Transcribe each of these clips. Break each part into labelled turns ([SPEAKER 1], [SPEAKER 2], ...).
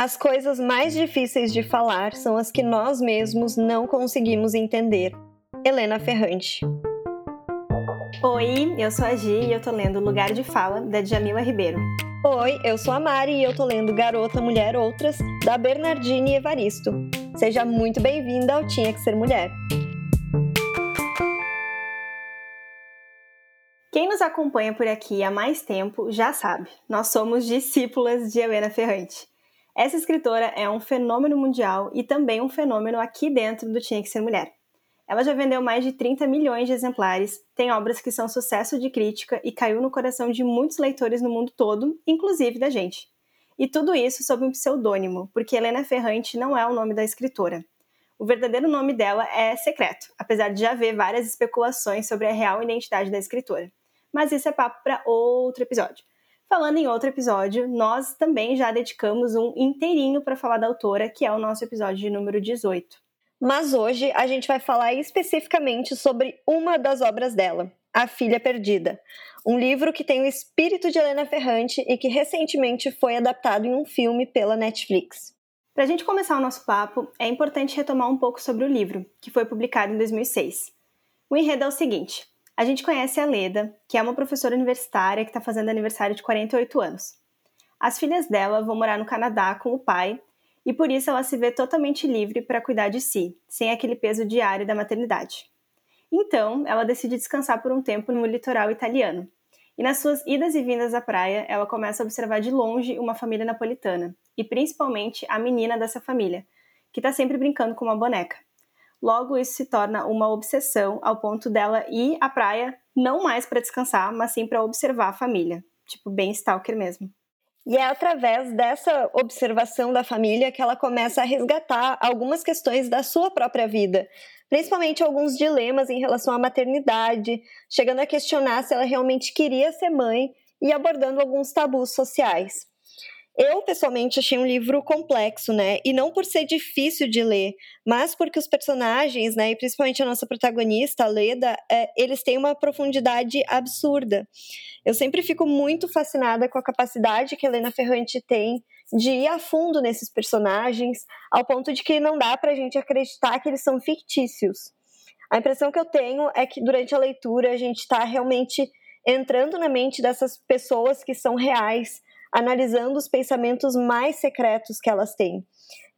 [SPEAKER 1] As coisas mais difíceis de falar são as que nós mesmos não conseguimos entender. Helena Ferrante.
[SPEAKER 2] Oi, eu sou a Gi e eu tô lendo Lugar de Fala, da Djamila Ribeiro.
[SPEAKER 1] Oi, eu sou a Mari e eu tô lendo Garota, Mulher, Outras, da Bernardine Evaristo. Seja muito bem-vinda ao Tinha Que Ser Mulher.
[SPEAKER 2] Quem nos acompanha por aqui há mais tempo já sabe, nós somos discípulas de Helena Ferrante. Essa escritora é um fenômeno mundial e também um fenômeno aqui dentro do Tinha Que Ser Mulher. Ela já vendeu mais de 30 milhões de exemplares, tem obras que são sucesso de crítica e caiu no coração de muitos leitores no mundo todo, inclusive da gente. E tudo isso sob um pseudônimo, porque Helena Ferrante não é o nome da escritora. O verdadeiro nome dela é secreto, apesar de já haver várias especulações sobre a real identidade da escritora. Mas isso é papo para outro episódio. Falando em outro episódio, nós também já dedicamos um inteirinho para falar da autora, que é o nosso episódio de número 18
[SPEAKER 1] mas hoje a gente vai falar especificamente sobre uma das obras dela, A Filha Perdida, um livro que tem o espírito de Helena Ferrante e que recentemente foi adaptado em um filme pela Netflix.
[SPEAKER 2] Para a gente começar o nosso papo, é importante retomar um pouco sobre o livro, que foi publicado em 2006. O enredo é o seguinte: a gente conhece a Leda, que é uma professora universitária que está fazendo aniversário de 48 anos. As filhas dela vão morar no Canadá com o pai e por isso ela se vê totalmente livre para cuidar de si, sem aquele peso diário da maternidade. Então, ela decide descansar por um tempo no litoral italiano. E nas suas idas e vindas à praia, ela começa a observar de longe uma família napolitana, e principalmente a menina dessa família, que está sempre brincando com uma boneca. Logo, isso se torna uma obsessão ao ponto dela ir à praia não mais para descansar, mas sim para observar a família, tipo bem stalker mesmo.
[SPEAKER 1] E é através dessa observação da família que ela começa a resgatar algumas questões da sua própria vida, principalmente alguns dilemas em relação à maternidade, chegando a questionar se ela realmente queria ser mãe e abordando alguns tabus sociais. Eu, pessoalmente, achei um livro complexo, né? E não por ser difícil de ler, mas porque os personagens, né, e principalmente a nossa protagonista, a Leda, é, eles têm uma profundidade absurda. Eu sempre fico muito fascinada com a capacidade que a Helena Ferrante tem de ir a fundo nesses personagens, ao ponto de que não dá pra gente acreditar que eles são fictícios. A impressão que eu tenho é que durante a leitura a gente está realmente entrando na mente dessas pessoas que são reais, analisando os pensamentos mais secretos que elas têm.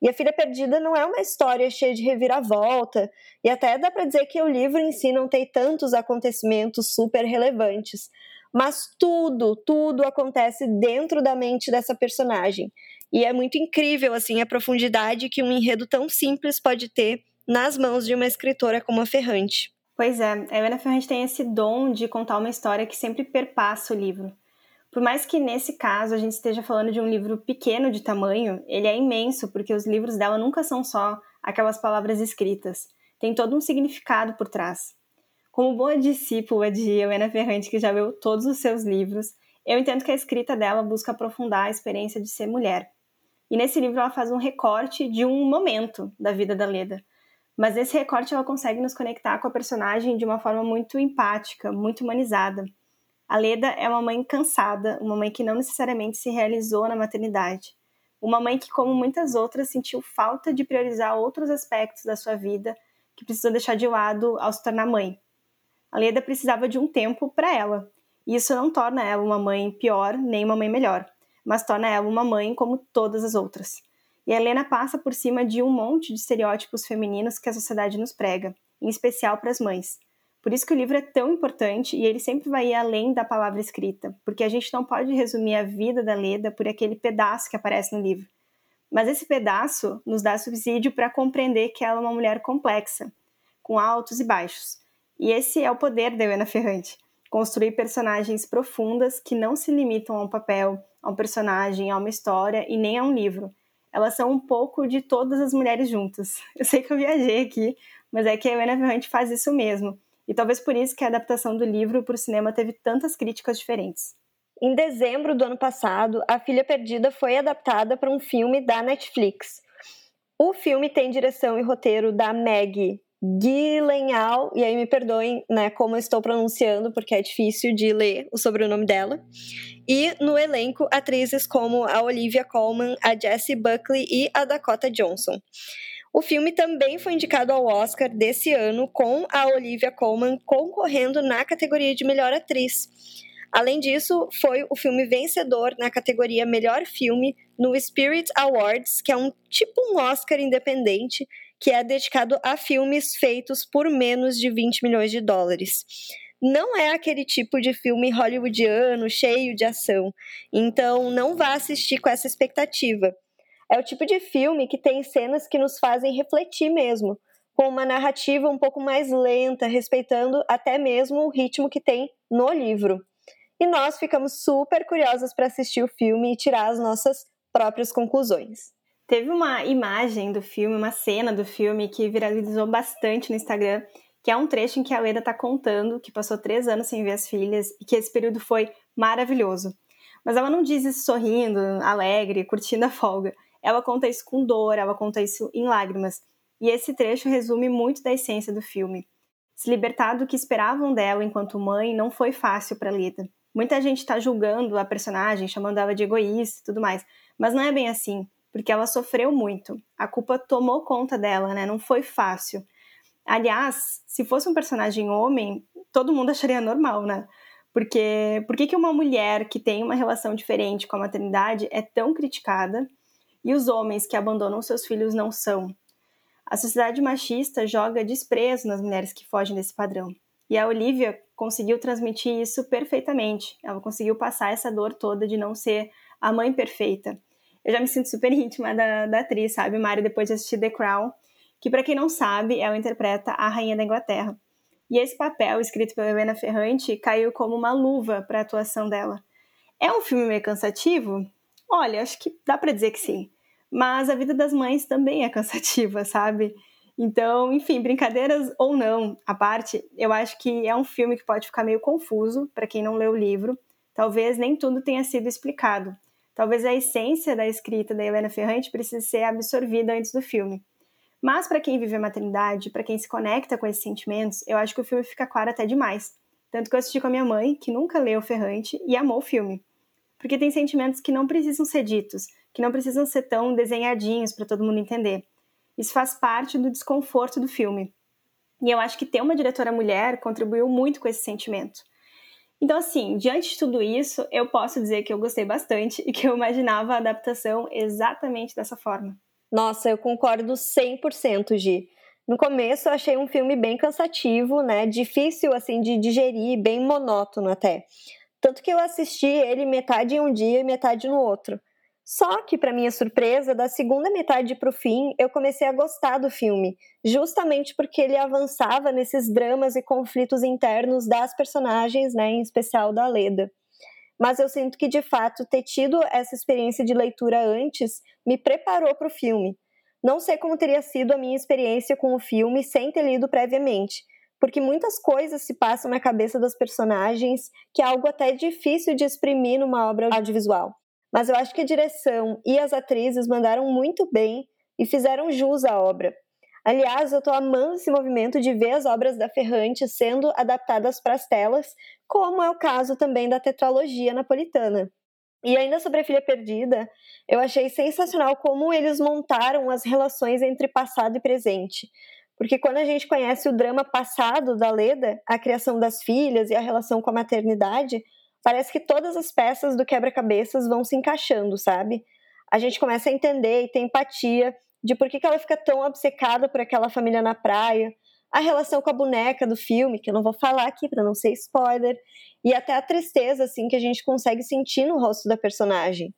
[SPEAKER 1] E A Filha Perdida não é uma história cheia de reviravolta, e até dá para dizer que o livro em si não tem tantos acontecimentos super relevantes, mas tudo, tudo acontece dentro da mente dessa personagem. E é muito incrível assim a profundidade que um enredo tão simples pode ter nas mãos de uma escritora como a Ferrante.
[SPEAKER 2] Pois é, a Helena Ferrante tem esse dom de contar uma história que sempre perpassa o livro. Por mais que nesse caso a gente esteja falando de um livro pequeno de tamanho, ele é imenso, porque os livros dela nunca são só aquelas palavras escritas. Tem todo um significado por trás. Como boa discípula de Helena Ferrante, que já leu todos os seus livros, eu entendo que a escrita dela busca aprofundar a experiência de ser mulher. E nesse livro ela faz um recorte de um momento da vida da Leda. Mas nesse recorte ela consegue nos conectar com a personagem de uma forma muito empática, muito humanizada. A Leda é uma mãe cansada, uma mãe que não necessariamente se realizou na maternidade. Uma mãe que, como muitas outras, sentiu falta de priorizar outros aspectos da sua vida que precisou deixar de lado ao se tornar mãe. A Leda precisava de um tempo para ela. E isso não torna ela uma mãe pior nem uma mãe melhor, mas torna ela uma mãe como todas as outras. E a Helena passa por cima de um monte de estereótipos femininos que a sociedade nos prega, em especial para as mães. Por isso que o livro é tão importante e ele sempre vai ir além da palavra escrita, porque a gente não pode resumir a vida da Leda por aquele pedaço que aparece no livro. Mas esse pedaço nos dá subsídio para compreender que ela é uma mulher complexa, com altos e baixos. E esse é o poder da Helena Ferrante, construir personagens profundas que não se limitam a um papel, a um personagem, a uma história e nem a um livro. Elas são um pouco de todas as mulheres juntas. Eu sei que eu viajei aqui, mas é que a Helena Ferrante faz isso mesmo e talvez por isso que a adaptação do livro para o cinema teve tantas críticas diferentes.
[SPEAKER 1] Em dezembro do ano passado, A Filha Perdida foi adaptada para um filme da Netflix. O filme tem direção e roteiro da Meg Gyllenhaal, e aí me perdoem, né, como eu estou pronunciando, porque é difícil de ler o sobrenome dela. E no elenco, atrizes como a Olivia Colman, a Jessie Buckley e a Dakota Johnson. O filme também foi indicado ao Oscar desse ano, com a Olivia Colman concorrendo na categoria de melhor atriz. Além disso, foi o filme vencedor na categoria Melhor Filme no Spirit Awards, que é um tipo um Oscar independente que é dedicado a filmes feitos por menos de 20 milhões de dólares. Não é aquele tipo de filme hollywoodiano cheio de ação, então não vá assistir com essa expectativa. É o tipo de filme que tem cenas que nos fazem refletir mesmo, com uma narrativa um pouco mais lenta, respeitando até mesmo o ritmo que tem no livro e nós ficamos super curiosas para assistir o filme e tirar as nossas próprias conclusões.
[SPEAKER 2] Teve uma imagem do filme, uma cena do filme que viralizou bastante no Instagram, que é um trecho em que a Leda está contando que passou três anos sem ver as filhas e que esse período foi maravilhoso. Mas ela não diz isso sorrindo, alegre, curtindo a folga. Ela conta isso com dor, ela conta isso em lágrimas. E esse trecho resume muito da essência do filme. Se libertar do que esperavam dela enquanto mãe não foi fácil para Leda. Muita gente está julgando a personagem, chamando ela de egoísta e tudo mais, mas não é bem assim, porque ela sofreu muito. A culpa tomou conta dela, né? Não foi fácil. Aliás, se fosse um personagem homem, todo mundo acharia normal, né? Porque por que uma mulher que tem uma relação diferente com a maternidade é tão criticada e os homens que abandonam seus filhos não são? A sociedade machista joga desprezo nas mulheres que fogem desse padrão. E a Olivia conseguiu transmitir isso perfeitamente. Ela conseguiu passar essa dor toda de não ser a mãe perfeita. Eu já me sinto super íntima da, da atriz, sabe, Mari, depois de assistir The Crown, que para quem não sabe, ela interpreta a rainha da Inglaterra. E esse papel, escrito pela Helena Ferrante, caiu como uma luva para a atuação dela. É um filme meio cansativo? Olha, acho que dá para dizer que sim. Mas a vida das mães também é cansativa, sabe? Então, enfim, brincadeiras ou não à parte, eu acho que é um filme que pode ficar meio confuso para quem não leu o livro. Talvez nem tudo tenha sido explicado. Talvez a essência da escrita da Helena Ferrante precise ser absorvida antes do filme. Mas para quem vive a maternidade, para quem se conecta com esses sentimentos, eu acho que o filme fica claro até demais. Tanto que eu assisti com a minha mãe, que nunca leu Ferrante e amou o filme. Porque tem sentimentos que não precisam ser ditos, que não precisam ser tão desenhadinhos para todo mundo entender. Isso faz parte do desconforto do filme. E eu acho que ter uma diretora mulher contribuiu muito com esse sentimento. Então, assim, diante de tudo isso, eu posso dizer que eu gostei bastante e que eu imaginava a adaptação exatamente dessa forma.
[SPEAKER 1] Nossa, eu concordo 100%, Gi. No começo eu achei um filme bem cansativo, né? Difícil assim de digerir, bem monótono até. Tanto que eu assisti ele metade em um dia e metade no outro. Só que, para minha surpresa, da segunda metade para o fim, eu comecei a gostar do filme, justamente porque ele avançava nesses dramas e conflitos internos das personagens, né, em especial da Leda. Mas eu sinto que, de fato, ter tido essa experiência de leitura antes me preparou para o filme. Não sei como teria sido a minha experiência com o filme sem ter lido previamente, porque muitas coisas se passam na cabeça das personagens que é algo até difícil de exprimir numa obra audiovisual. Mas eu acho que a direção e as atrizes mandaram muito bem e fizeram jus à obra. Aliás, eu estou amando esse movimento de ver as obras da Ferrante sendo adaptadas para as telas, como é o caso também da tetralogia napolitana. E ainda sobre a Filha Perdida, eu achei sensacional como eles montaram as relações entre passado e presente. Porque quando a gente conhece o drama passado da Leda, a criação das filhas e a relação com a maternidade, parece que todas as peças do quebra-cabeças vão se encaixando, sabe? A gente começa a entender e ter empatia de por que, ela fica tão obcecada por aquela família na praia, a relação com a boneca do filme, que eu não vou falar aqui para não ser spoiler, e até a tristeza assim que a gente consegue sentir no rosto da personagem.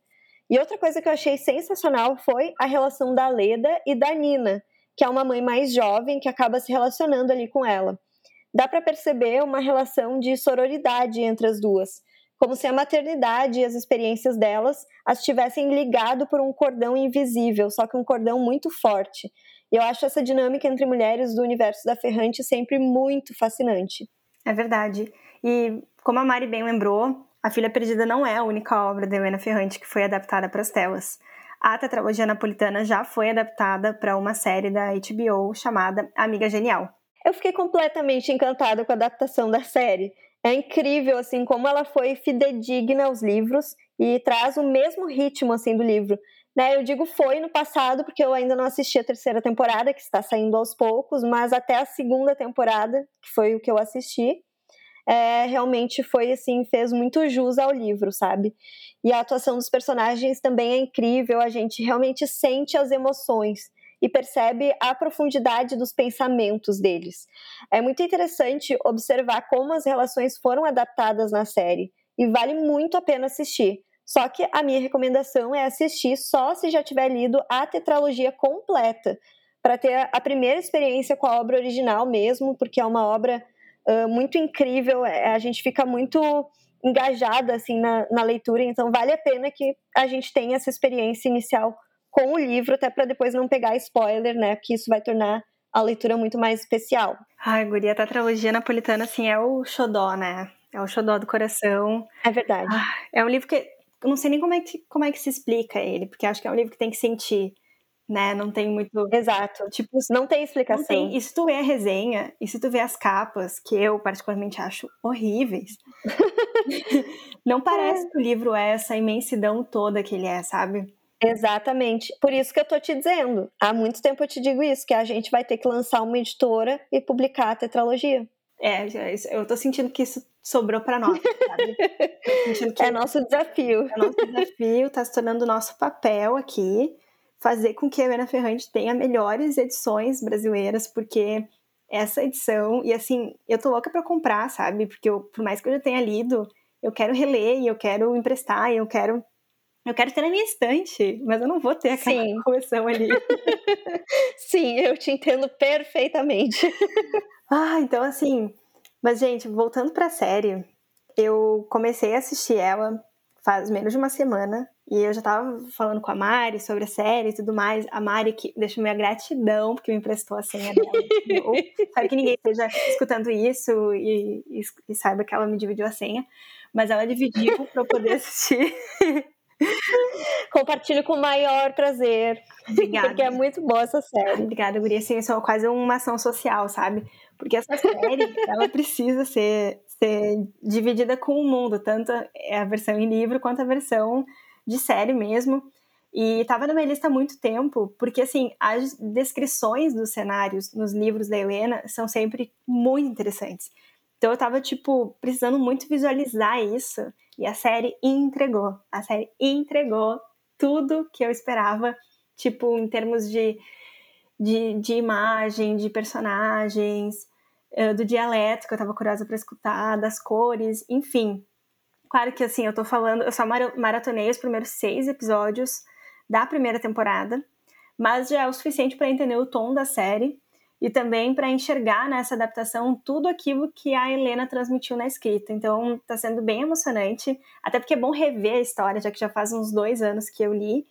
[SPEAKER 1] E outra coisa que eu achei sensacional foi a relação da Leda e da Nina, que é uma mãe mais jovem que acaba se relacionando ali com ela. Dá para perceber uma relação de sororidade entre as duas como se a maternidade e as experiências delas as tivessem ligado por um cordão invisível, só que um cordão muito forte. E eu acho essa dinâmica entre mulheres do universo da Ferrante sempre muito fascinante.
[SPEAKER 2] É verdade. E como a Mari bem lembrou, A Filha Perdida não é a única obra da Helena Ferrante que foi adaptada para as telas. A tetralogia napolitana já foi adaptada para uma série da HBO chamada Amiga Genial.
[SPEAKER 1] Eu fiquei completamente encantada com a adaptação da série. É incrível assim como ela foi fidedigna aos livros e traz o mesmo ritmo assim do livro. Né, eu digo foi no passado porque eu ainda não assisti a terceira temporada, que está saindo aos poucos, mas até a segunda temporada, que foi o que eu assisti, é, realmente foi assim, fez muito jus ao livro, sabe? E a atuação dos personagens também é incrível, a gente realmente sente as emoções e percebe a profundidade dos pensamentos deles. É muito interessante observar como as relações foram adaptadas na série e vale muito a pena assistir. Só que a minha recomendação é assistir só se já tiver lido a tetralogia completa, para ter a primeira experiência com a obra original mesmo, porque é uma obra uh, muito incrível, é, a gente fica muito engajada assim na, na leitura, então vale a pena que a gente tenha essa experiência inicial com o livro, até para depois não pegar spoiler, né? Que isso vai tornar a leitura muito mais especial.
[SPEAKER 2] Ai, guria, a tetralogia napolitana, assim, é o xodó, né? É o xodó do coração.
[SPEAKER 1] É verdade. Ah,
[SPEAKER 2] é um livro que eu não sei nem como é que, como é que se explica ele, porque acho que é um livro que tem que sentir né? Não tem muito.
[SPEAKER 1] Exato. Tipo, não tem explicação. Não tem.
[SPEAKER 2] E se tu vê a resenha, e se tu vê as capas, que eu particularmente acho horríveis, não parece é. que o livro é essa imensidão toda que ele é, sabe?
[SPEAKER 1] Exatamente. Por isso que eu tô te dizendo. Há muito tempo eu te digo isso, que a gente vai ter que lançar uma editora e publicar a tetralogia.
[SPEAKER 2] É, eu tô sentindo que isso sobrou para nós, sabe?
[SPEAKER 1] é nosso desafio.
[SPEAKER 2] É nosso desafio, tá se tornando nosso papel aqui fazer com que a Helena Ferrante tenha melhores edições brasileiras, porque essa edição, e assim, eu tô louca para comprar, sabe? Porque eu, por mais que eu já tenha lido, eu quero reler e eu quero emprestar e eu quero eu quero ter na minha estante, mas eu não vou ter aquela Sim. coleção ali.
[SPEAKER 1] Sim, eu te entendo perfeitamente.
[SPEAKER 2] ah, então assim, mas gente, voltando para a série, eu comecei a assistir ela faz menos de uma semana e eu já tava falando com a Mari sobre a série e tudo mais. A Mari que deixa minha gratidão porque me emprestou a senha dela. Sabe que ninguém esteja escutando isso e, e, e, saiba que ela me dividiu a senha. Mas ela dividiu para eu poder assistir.
[SPEAKER 1] Compartilho com o maior prazer. Obrigada. Porque é muito boa essa série.
[SPEAKER 2] Obrigada, Guria. Assim, isso é quase uma ação social, sabe? Porque essa série, ela precisa ser, ser dividida com o mundo, tanto a versão em livro quanto a versão de série mesmo. E estava na minha lista há muito tempo, porque assim, as descrições dos cenários nos livros da Helena são sempre muito interessantes. Então eu tava, tipo, precisando muito visualizar isso. E a série entregou. A série entregou tudo que eu esperava, tipo, em termos de, de, de imagem, de personagens, eh, do dialeto que eu tava curiosa para escutar, das cores, enfim. Claro que assim, eu tô falando, eu só maratonei os primeiros seis episódios da primeira temporada, mas já é o suficiente para entender o tom da série e também para enxergar nessa adaptação tudo aquilo que a Helena transmitiu na escrita. Então, tá sendo bem emocionante, até porque é bom rever a história, já que já faz uns dois anos que eu li.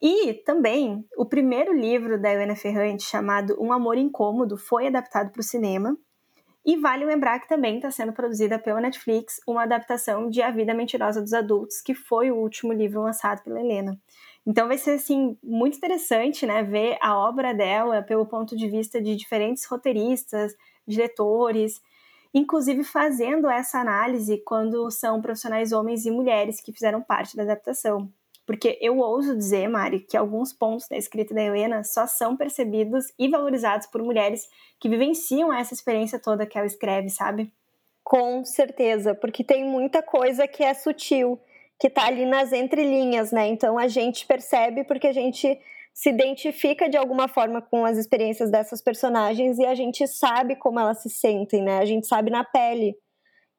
[SPEAKER 2] E também, o primeiro livro da Helena Ferrante, chamado Um Amor Incômodo, foi adaptado para o cinema. E vale lembrar que também está sendo produzida pela Netflix uma adaptação de A Vida Mentirosa dos Adultos, que foi o último livro lançado pela Helena. Então vai ser assim muito interessante, né, ver a obra dela pelo ponto de vista de diferentes roteiristas, diretores, inclusive fazendo essa análise quando são profissionais homens e mulheres que fizeram parte da adaptação. Porque eu ouso dizer, Mari, que alguns pontos da escrita da Helena só são percebidos e valorizados por mulheres que vivenciam essa experiência toda que ela escreve, sabe?
[SPEAKER 1] Com certeza, porque tem muita coisa que é sutil, que tá ali nas entrelinhas, né? Então a gente percebe porque a gente se identifica de alguma forma com as experiências dessas personagens e a gente sabe como elas se sentem, né? A gente sabe na pele.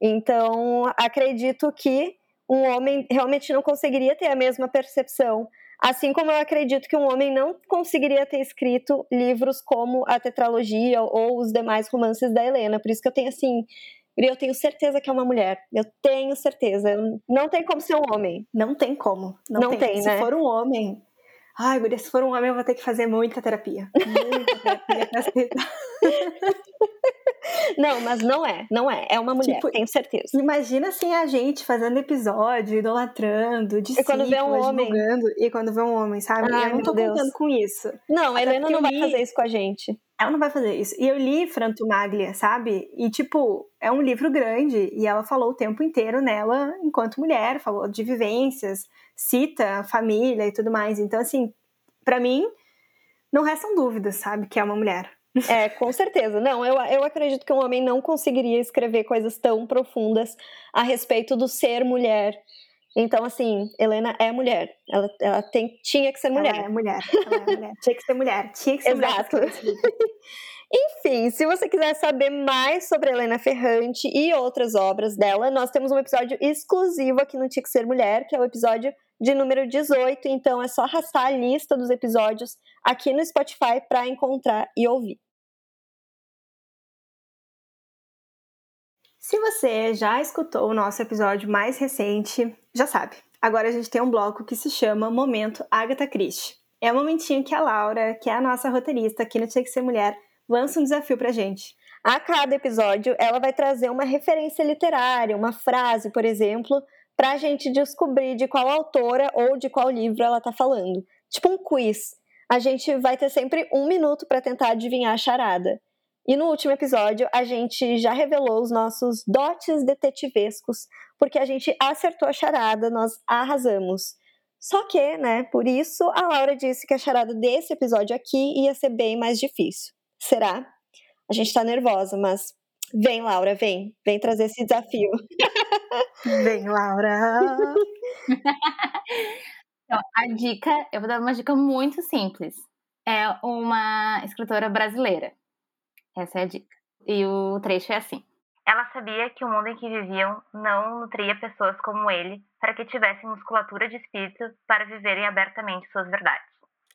[SPEAKER 1] Então, acredito que um homem realmente não conseguiria ter a mesma percepção. Assim como eu acredito que um homem não conseguiria ter escrito livros como a tetralogia ou os demais romances da Helena. Por isso que eu tenho assim, eu tenho certeza que é uma mulher. Eu tenho certeza. Não tem como ser um homem.
[SPEAKER 2] Não tem como. Não, não tem, tem, né? Se for um homem, ai, guria, se for um homem eu vou ter que fazer muita terapia. Muita terapia pra aceitar.
[SPEAKER 1] Não, mas não é, não é. É uma mulher, tipo, tenho certeza.
[SPEAKER 2] Imagina assim a gente fazendo episódio, idolatrando, de
[SPEAKER 1] e quando vê um homem.
[SPEAKER 2] E quando vê um homem, sabe? Eu não tô Deus. contando com isso.
[SPEAKER 1] Não, a Helena não vai li... fazer isso com a gente.
[SPEAKER 2] Ela não vai fazer isso. E eu li Franto Maglia, sabe? E, tipo, é um livro grande. E ela falou o tempo inteiro nela enquanto mulher, falou de vivências, cita família e tudo mais. Então, assim, para mim, não restam dúvidas, sabe? Que é uma mulher.
[SPEAKER 1] É, com certeza. Não, eu, eu acredito que um homem não conseguiria escrever coisas tão profundas a respeito do ser mulher. Então, assim, Helena é mulher. Ela, ela tem, tinha que ser mulher.
[SPEAKER 2] Ela é mulher. Ela é mulher. tinha que ser mulher. Tinha que ser
[SPEAKER 1] Exato.
[SPEAKER 2] mulher.
[SPEAKER 1] Enfim, se você quiser saber mais sobre Helena Ferrante e outras obras dela, nós temos um episódio exclusivo aqui no Tinha que Ser Mulher, que é o episódio de número 18. Então é só arrastar a lista dos episódios aqui no Spotify para encontrar e ouvir.
[SPEAKER 2] Se você já escutou o nosso episódio mais recente, já sabe. Agora a gente tem um bloco que se chama Momento Agatha Christie. É o um momentinho que a Laura, que é a nossa roteirista aqui no Tinha que Ser Mulher, lança um desafio pra gente.
[SPEAKER 1] A cada episódio, ela vai trazer uma referência literária, uma frase, por exemplo, para a gente descobrir de qual autora ou de qual livro ela está falando. Tipo um quiz. A gente vai ter sempre um minuto para tentar adivinhar a charada. E no último episódio, a gente já revelou os nossos dotes detetivescos, porque a gente acertou a charada, nós arrasamos. Só que, né, por isso a Laura disse que a charada desse episódio aqui ia ser bem mais difícil. Será? A gente tá nervosa, mas vem, Laura, vem. Vem trazer esse desafio.
[SPEAKER 2] Vem, Laura!
[SPEAKER 3] então, a dica, eu vou dar uma dica muito simples. É uma escritora brasileira. Essa é a dica. E o trecho é assim. Ela sabia que o mundo em que viviam não nutria pessoas como ele para que tivessem musculatura de espírito para viverem abertamente suas verdades.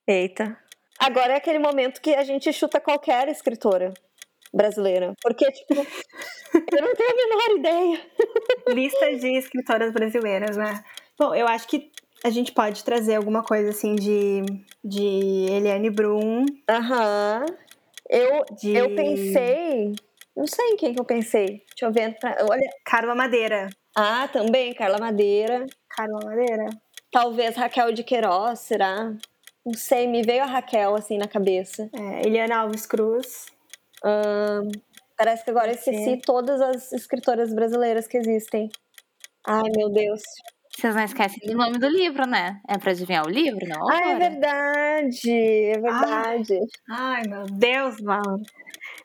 [SPEAKER 1] Eita. Agora é aquele momento que a gente chuta qualquer escritora brasileira. Porque, tipo, eu não tenho a menor ideia.
[SPEAKER 2] Lista de escritoras brasileiras, né? Bom, eu acho que a gente pode trazer alguma coisa assim de, de Eliane Brum.
[SPEAKER 1] Aham. Eu, de... eu pensei. Não sei em quem que eu pensei. Deixa eu ver. Olha.
[SPEAKER 2] Carla Madeira.
[SPEAKER 1] Ah, também, Carla Madeira.
[SPEAKER 2] Carla Madeira.
[SPEAKER 1] Talvez Raquel de Queiroz, será? Não sei, me veio a Raquel assim na cabeça.
[SPEAKER 2] É, Eliana Alves Cruz.
[SPEAKER 1] parece que agora eu esqueci todas as escritoras brasileiras que existem. Ai, meu Deus.
[SPEAKER 3] Vocês não esquecem do nome do livro, né? É para adivinhar o livro, não?
[SPEAKER 1] Ah, é verdade, é verdade.
[SPEAKER 2] Ai, ai meu Deus, mano.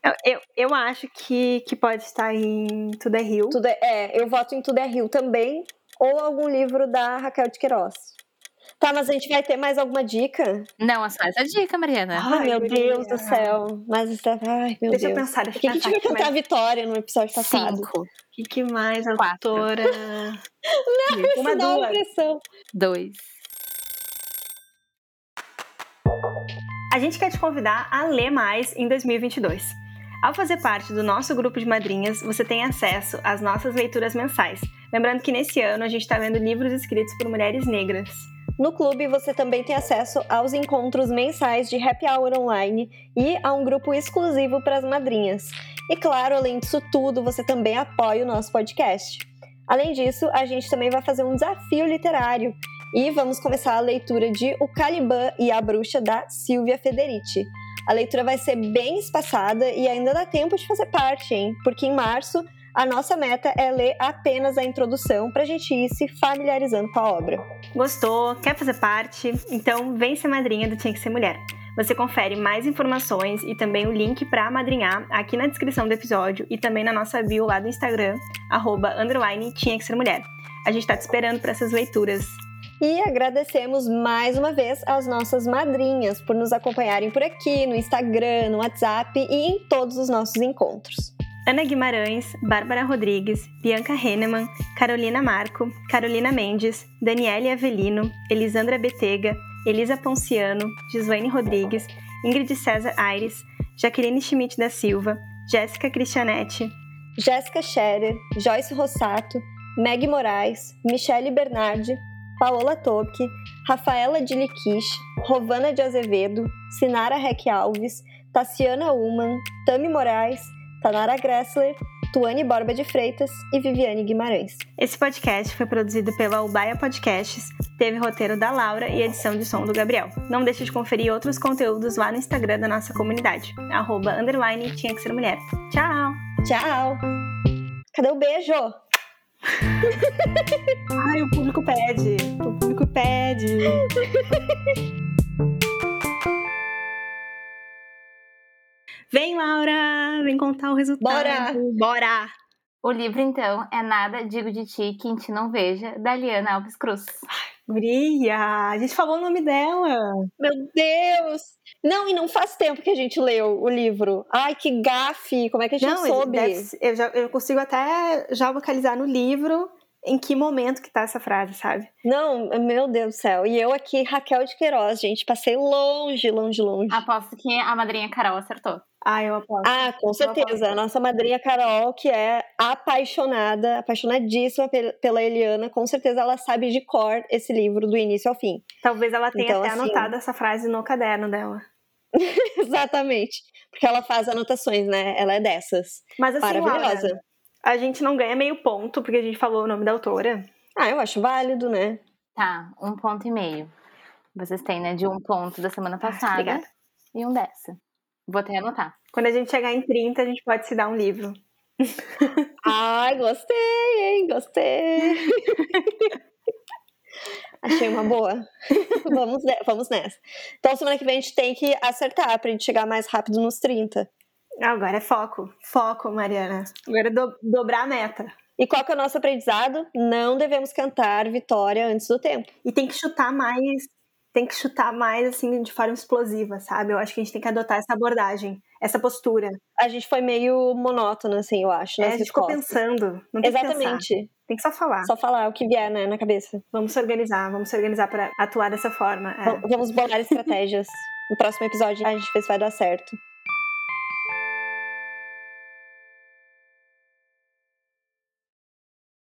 [SPEAKER 2] Eu, eu, eu, acho que, que pode estar em Tudo é Rio.
[SPEAKER 1] Tudo é, é, eu voto em Tudo é Rio também, ou algum livro da Raquel de Queiroz. Tá, mas a gente vai ter mais alguma dica?
[SPEAKER 3] Não, é só essa dica, Mariana.
[SPEAKER 1] Ai, meu Deus do céu. Mas isso é... Ai, meu
[SPEAKER 2] deixa
[SPEAKER 1] Deus.
[SPEAKER 2] Eu pensar, deixa
[SPEAKER 1] eu pensar. O que, que a gente vai cantar a Vitória no episódio passado?
[SPEAKER 3] Cinco. O
[SPEAKER 2] que, que mais, doutora?
[SPEAKER 1] Não, Uma, duas. Pressão.
[SPEAKER 3] Dois.
[SPEAKER 2] A gente quer te convidar a ler mais em 2022. Ao fazer parte do nosso grupo de madrinhas, você tem acesso às nossas leituras mensais. Lembrando que nesse ano a gente está vendo livros escritos por mulheres negras.
[SPEAKER 1] No clube, você também tem acesso aos encontros mensais de happy hour online e a um grupo exclusivo para as madrinhas. E claro, além disso tudo, você também apoia o nosso podcast. Além disso, a gente também vai fazer um desafio literário e vamos começar a leitura de O Caliban e a Bruxa da Silvia Federici. A leitura vai ser bem espaçada e ainda dá tempo de fazer parte, hein? Porque em março a nossa meta é ler apenas a introdução para a gente ir se familiarizando com a obra.
[SPEAKER 2] Gostou? Quer fazer parte? Então vem ser madrinha do Tinha que Ser Mulher. Você confere mais informações e também o link para madrinhar aqui na descrição do episódio e também na nossa bio lá do Instagram, arroba, underline, Tinha que Ser Mulher. A gente está te esperando para essas leituras.
[SPEAKER 1] E agradecemos mais uma vez às nossas madrinhas por nos acompanharem por aqui, no Instagram, no WhatsApp e em todos os nossos encontros.
[SPEAKER 2] Ana Guimarães, Bárbara Rodrigues, Bianca Henneman, Carolina Marco, Carolina Mendes, Daniele Avelino, Elisandra Betega, Elisa Ponciano, Gislaine Rodrigues, Ingrid César Aires, Jaqueline Schmidt da Silva, Jéssica Cristianetti,
[SPEAKER 1] Jéssica Scherer, Joyce Rossato, Meg Moraes, Michele Bernardi, Paola Topke, Rafaela de Liquiche, Rovana de Azevedo, Sinara Reck Alves, Tassiana Uman, Tami Moraes, Tanara Gressler, Tuane Borba de Freitas e Viviane Guimarães.
[SPEAKER 2] Esse podcast foi produzido pela Ubaia Podcasts, teve roteiro da Laura e edição de som do Gabriel. Não deixe de conferir outros conteúdos lá no Instagram da nossa comunidade, arroba, underline, tinha que ser mulher. Tchau!
[SPEAKER 1] Tchau! Cadê o beijo?
[SPEAKER 2] Ai, o público pede. O público pede. Vem, Laura! Vem contar o resultado.
[SPEAKER 1] Bora!
[SPEAKER 2] Bora!
[SPEAKER 3] O livro, então, é Nada Digo de Ti, Quem Te Não Veja, da Liana Alves Cruz.
[SPEAKER 2] Guria! A gente falou o nome dela.
[SPEAKER 1] Meu Deus! Não, e não faz tempo que a gente leu o livro. Ai, que gafe! Como é que a gente
[SPEAKER 2] Não,
[SPEAKER 1] soube?
[SPEAKER 2] deve- eu, já, eu consigo até já localizar no livro em que momento que tá essa frase, sabe?
[SPEAKER 1] Não, meu Deus do céu. E eu aqui, Raquel de Queiroz, gente. Passei longe, longe, longe.
[SPEAKER 3] Aposto que a madrinha Carol acertou.
[SPEAKER 2] Ah, eu aposto.
[SPEAKER 1] Ah, com certeza. A nossa madrinha Carol, que é apaixonada, apaixonadíssima pe- pela Eliana, com certeza ela sabe de cor esse livro do início ao fim.
[SPEAKER 2] Talvez ela tenha
[SPEAKER 1] Então,
[SPEAKER 2] até
[SPEAKER 1] assim-
[SPEAKER 2] anotado essa frase no caderno dela.
[SPEAKER 1] Exatamente. Porque ela faz anotações, né? Ela é dessas.
[SPEAKER 2] Mas assim,
[SPEAKER 1] Maravilhosa.
[SPEAKER 2] Laura, a gente não ganha meio ponto porque a gente falou o nome da autora.
[SPEAKER 1] Ah, eu acho válido, né?
[SPEAKER 3] Tá, um ponto e meio. Vocês têm, né, de um ponto da semana passada
[SPEAKER 2] obrigada.
[SPEAKER 3] e um dessa. Vou até anotar.
[SPEAKER 2] Quando a gente chegar em 30, a gente pode se dar um livro.
[SPEAKER 1] Ai, gostei, hein? Gostei. Achei uma boa. vamos, vamos nessa. Então, semana que vem a gente tem que acertar pra gente chegar mais rápido nos 30.
[SPEAKER 2] Agora é foco. Foco, Mariana. Agora é do- dobrar a meta.
[SPEAKER 1] E qual que é o nosso aprendizado? Não devemos cantar vitória antes do tempo.
[SPEAKER 2] E tem que chutar mais. Tem que chutar mais, assim, de forma explosiva, sabe? Eu acho que a gente tem que adotar essa abordagem, essa postura.
[SPEAKER 1] A gente foi meio monótono, assim, eu acho,
[SPEAKER 2] É, a gente ficou pensando. Não tem que.
[SPEAKER 1] Exatamente.
[SPEAKER 2] Tem que só falar.
[SPEAKER 1] Só falar o que vier né, na cabeça.
[SPEAKER 2] Vamos se organizar, vamos se organizar para atuar dessa forma. é.
[SPEAKER 1] Vamos bolar estratégias. No próximo episódio a gente vê se vai dar certo.